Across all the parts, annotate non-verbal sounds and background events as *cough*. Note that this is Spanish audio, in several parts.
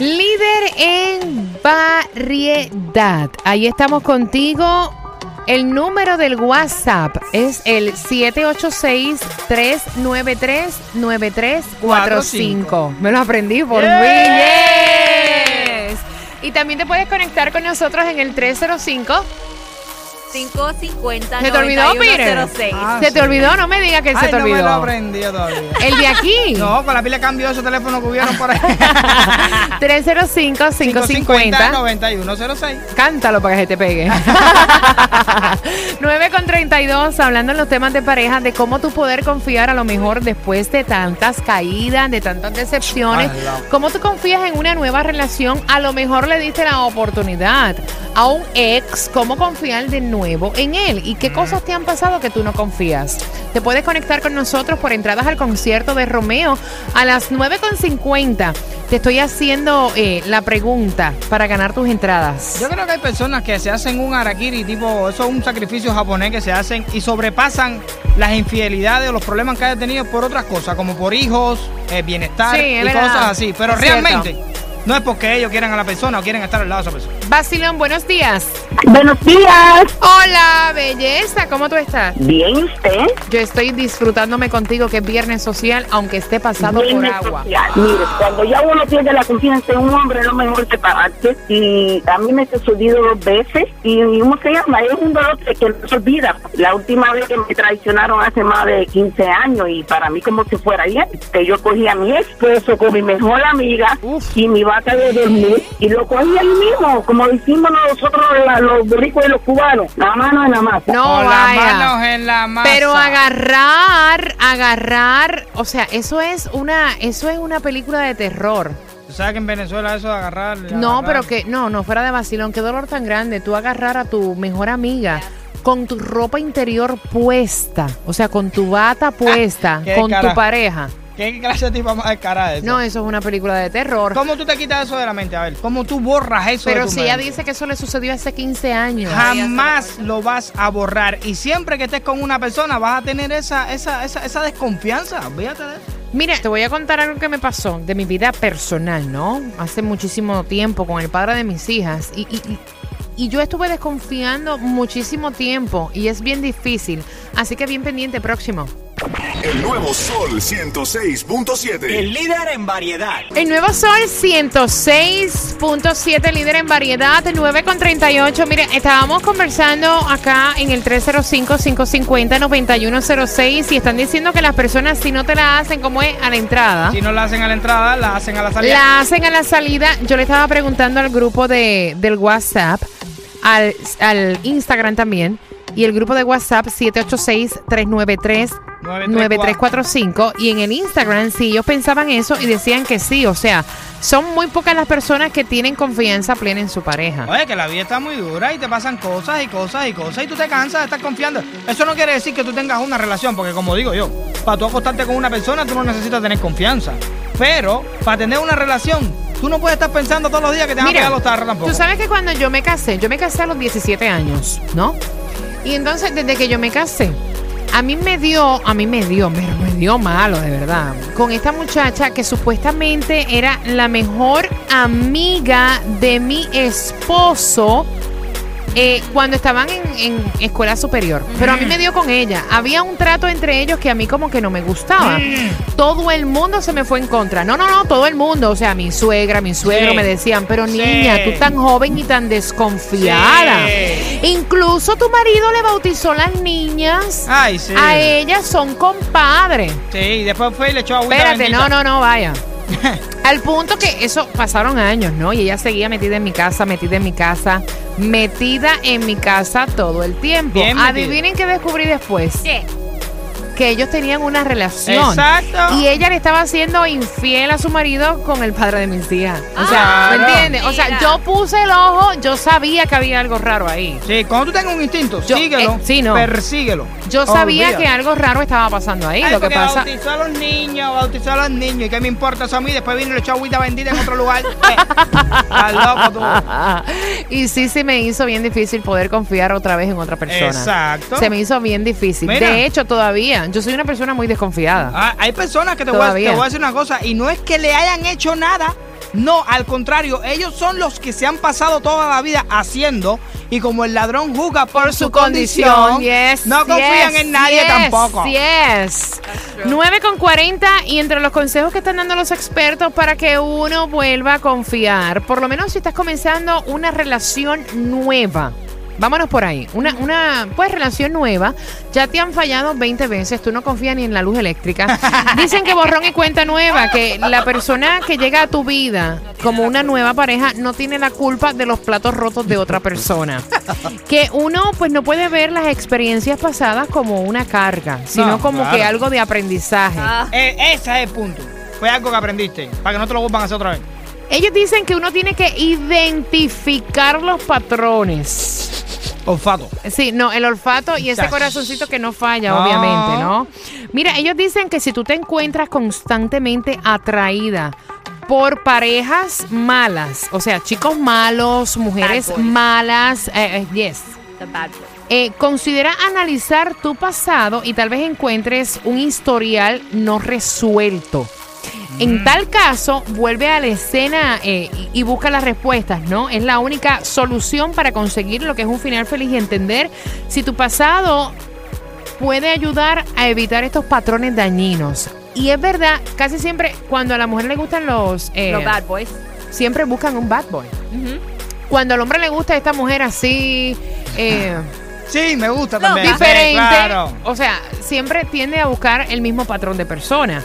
Líder en variedad. Ahí estamos contigo. El número del WhatsApp es el 786-393-9345. Me lo aprendí por Yeah. Yes. Y también te puedes conectar con nosotros en el 305. 550 ¿Se te olvidó, Peter? 9106. Ah, ¿Se te olvidó? No me digas que se Ay, te no me lo olvidó. aprendí todavía. El de aquí. *laughs* No, con la pila de esos teléfonos que hubieron por ahí. *laughs* 305-550. 9106. Cántalo para que se te pegue. *laughs* 9 con 32, hablando en los temas de pareja, de cómo tú poder confiar a lo mejor después de tantas caídas, de tantas decepciones. Ay, Cómo tú confías en una nueva relación, a lo mejor le diste la oportunidad a un ex, cómo confiar de nuevo en él y qué cosas te han pasado que tú no confías. Te puedes conectar con nosotros por entradas al concierto de Romeo a las 9 con 50. Te estoy haciendo eh, la pregunta para ganar tus entradas. Yo creo que hay personas que se hacen un harakiri, tipo, eso es un sacrificio japonés que se hacen y sobrepasan las infidelidades o los problemas que hayan tenido por otras cosas, como por hijos, eh, bienestar Sí, y verdad. cosas así. Pero Es cierto. No es porque ellos quieran a la persona o quieren estar al lado de esa persona. Basilón, buenos días. Buenos días. Hola, belleza, ¿cómo tú estás? Bien, ¿y usted? Yo estoy disfrutándome contigo, que es viernes social, aunque esté pasado Bien por agua. especial. Mire, cuando ya uno pierde la confianza en un hombre, es lo mejor separarse. Y a mí me ha sucedido dos veces. Y ¿cómo se llama? Es un dolor que no se olvida. La última vez que me traicionaron hace más de 15 años y para mí como si fuera ayer, que yo cogí a mi esposo con mi mejor amiga y mi vaca de dormir y lo cogí ahí mismo, como decimos nosotros la- los boricos y los cubanos, la mano en la masa. No, las vaya. manos en la masa. Pero agarrar, agarrar, o sea, eso es una, eso es una película de terror. ¿Tú sabes que en Venezuela eso de agarrar? No, agarrar- pero que, no, no, fuera de vacilón, qué dolor tan grande. Tú agarrar a tu mejor amiga con tu ropa interior puesta, o sea, con tu bata puesta, qué con tu pareja. ¿Qué clase de tipo más descarada es esa? No, eso es una película de terror. ¿Cómo tú te quitas eso de la mente? A ver, ¿cómo tú borras eso de Pero tu si ella dice que eso le sucedió hace 15 años. Jamás lo vas a borrar. Y siempre que estés con una persona vas a tener esa, esa, esa, esa desconfianza. Olvídate de eso. Mira, te voy a contar algo que me pasó de mi vida personal, ¿no? Hace muchísimo tiempo con el padre de mis hijas. Y, y- y- y yo estuve desconfiando muchísimo tiempo y es bien difícil. Así que bien pendiente próximo. El nuevo Sol 106.7. El líder en variedad. El nuevo Sol 106.7, líder en variedad, 9 con 38. Mire, estábamos conversando acá en el 305-550-9106 y están diciendo que las personas si no te la hacen como es a la entrada, Si no la hacen a la entrada, la hacen a la salida. la hacen a la salida. Yo le estaba preguntando al grupo de, del WhatsApp, al, al Instagram también, y el grupo de WhatsApp 786-393-9345. Y en el Instagram, sí, ellos pensaban eso y decían que sí. O sea, son muy pocas las personas que tienen confianza plena en su pareja. Oye, que la vida está muy dura y te pasan cosas y cosas y cosas y tú te cansas de estar confiando. Eso no quiere decir que tú tengas una relación, porque como digo yo, para tú acostarte con una persona tú no necesitas tener confianza. Pero para tener una relación, tú no puedes estar pensando todos los días que te van a pegar los tarros tampoco. Tú sabes que cuando yo me casé, yo me casé a los 17 años, ¿no? Y entonces desde que yo me casé, a mí me dio, a mí me dio, me dio malo, de verdad. Con esta muchacha que supuestamente era la mejor amiga de mi esposo. Eh, cuando estaban en, en escuela superior. Pero a mí me dio con ella. Había un trato entre ellos que a mí como que no me gustaba. Todo el mundo se me fue en contra. No, no, no, todo el mundo. O sea, mi suegra, mi suegro Sí. me decían, pero Sí. niña, tú tan joven y tan desconfiada. Sí. Incluso tu marido le bautizó las niñas. Ay, sí. A ellas son compadres. Sí, y después fue y le echó agüita Espérate, no, no, no, vaya. *laughs* Al punto que eso pasaron años, ¿no? Y ella seguía metida en mi casa, metida en mi casa, metida en mi casa todo el tiempo. Bien. Adivinen qué descubrí después. ¿Qué? Que ellos tenían una relación. Exacto. Y ella le estaba haciendo infiel a su marido con el padre de mis hijas. O sea, Claro. ¿me entiendes? O sea, yo puse el ojo, yo sabía que había algo raro ahí. Sí, cuando tú tengas un instinto, Yo- síguelo, eh, sí, no. persíguelo. Yo sabía Olvídate. que algo raro estaba pasando ahí. Ay, lo que pasa. bautizó a los niños, bautizó a los niños. ¿Y qué me importa eso a mí? Después vino y le echó agüita bendita en otro lugar. *laughs* Eh, Estás loco tú. *laughs* y sí, se me hizo bien difícil poder confiar otra vez en otra persona. Exacto. Se me hizo bien difícil. Mira. De hecho, todavía, yo soy una persona muy desconfiada. Ah, hay personas que te voy, a, te voy a decir una cosa, y no es que le hayan hecho nada, no, al contrario, ellos son los que se han pasado toda la vida haciendo, y como el ladrón juzga por, su condición, yes, no confían yes, en nadie yes, tampoco. Yes. 9 con 40 y entre los consejos que están dando los expertos para que uno vuelva a confiar, por lo menos si estás comenzando una relación nueva. Vámonos por ahí. Una, una pues relación nueva. Ya te han fallado 20 veces. Tú no confías ni en la luz eléctrica. *laughs* Dicen que borrón y cuenta nueva. Que la persona que llega a tu vida como una nueva pareja no tiene la culpa de los platos rotos de otra persona. *laughs* Que uno pues no puede ver las experiencias pasadas como una carga, sino No, como claro. que algo de aprendizaje. Ah, Eh, ese es el punto. Fue algo que aprendiste, para que no te lo vuelvan a hacer otra vez. Ellos dicen que uno tiene que identificar los patrones. Olfato. Sí, no, el olfato y ese corazoncito que no falla, obviamente, ¿no? Mira, ellos dicen que si tú te encuentras constantemente atraída por parejas malas, o sea, chicos malos, mujeres malas, eh, eh, yes. the bad boy. Eh, considera analizar tu pasado y tal vez encuentres un historial no resuelto. En tal caso, vuelve a la escena eh, y, busca las respuestas, ¿no? Es la única solución para conseguir lo que es un final feliz y entender si tu pasado puede ayudar a evitar estos patrones dañinos. Y es verdad, casi siempre cuando a la mujer le gustan los... eh, Los bad boys. siempre buscan un bad boy. Cuando al hombre le gusta esta mujer así... eh, *laughs* Sí, me gusta también. Sí, diferente. claro. O sea, siempre tiende a buscar el mismo patrón de persona.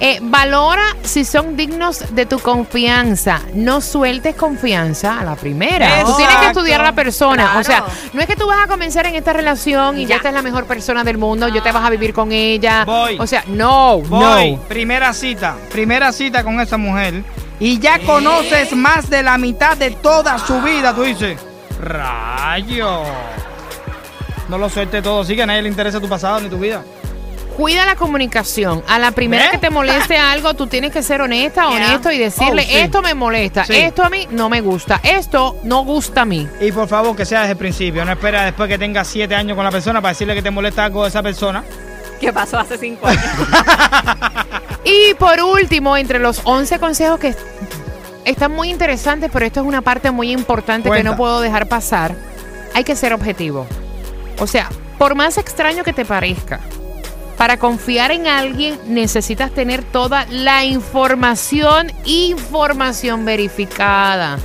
Eh, valora si son dignos de tu confianza. No sueltes confianza a la primera. Tú tienes que estudiar a la persona. O sea, no es que tú vas a comenzar en esta relación y ya, esta es la mejor persona del mundo, yo te vas a vivir con ella. Voy. O sea, no, Voy, no. primera cita, primera cita con esa mujer y ya conoces más de la mitad de toda su vida. Tú dices, rayo. No lo suelte todo, sí que a nadie le interesa tu pasado ni tu vida. Cuida la comunicación. A la primera ¿Eh? que te moleste algo, tú tienes que ser honesta, Yeah. honesto y decirle, Oh, sí. esto me molesta, Sí. esto a mí no me gusta, esto no gusta a mí. Y por favor que sea desde el principio, no espera después que tengas siete años con la persona para decirle que te molesta algo de esa persona. ¿Qué pasó hace cinco años? *laughs* Y por último, entre los 11 consejos que están muy interesantes, pero esto es una parte muy importante que no puedo dejar pasar, hay que ser objetivo. O sea, por más extraño que te parezca, para confiar en alguien necesitas tener toda la información, información verificada.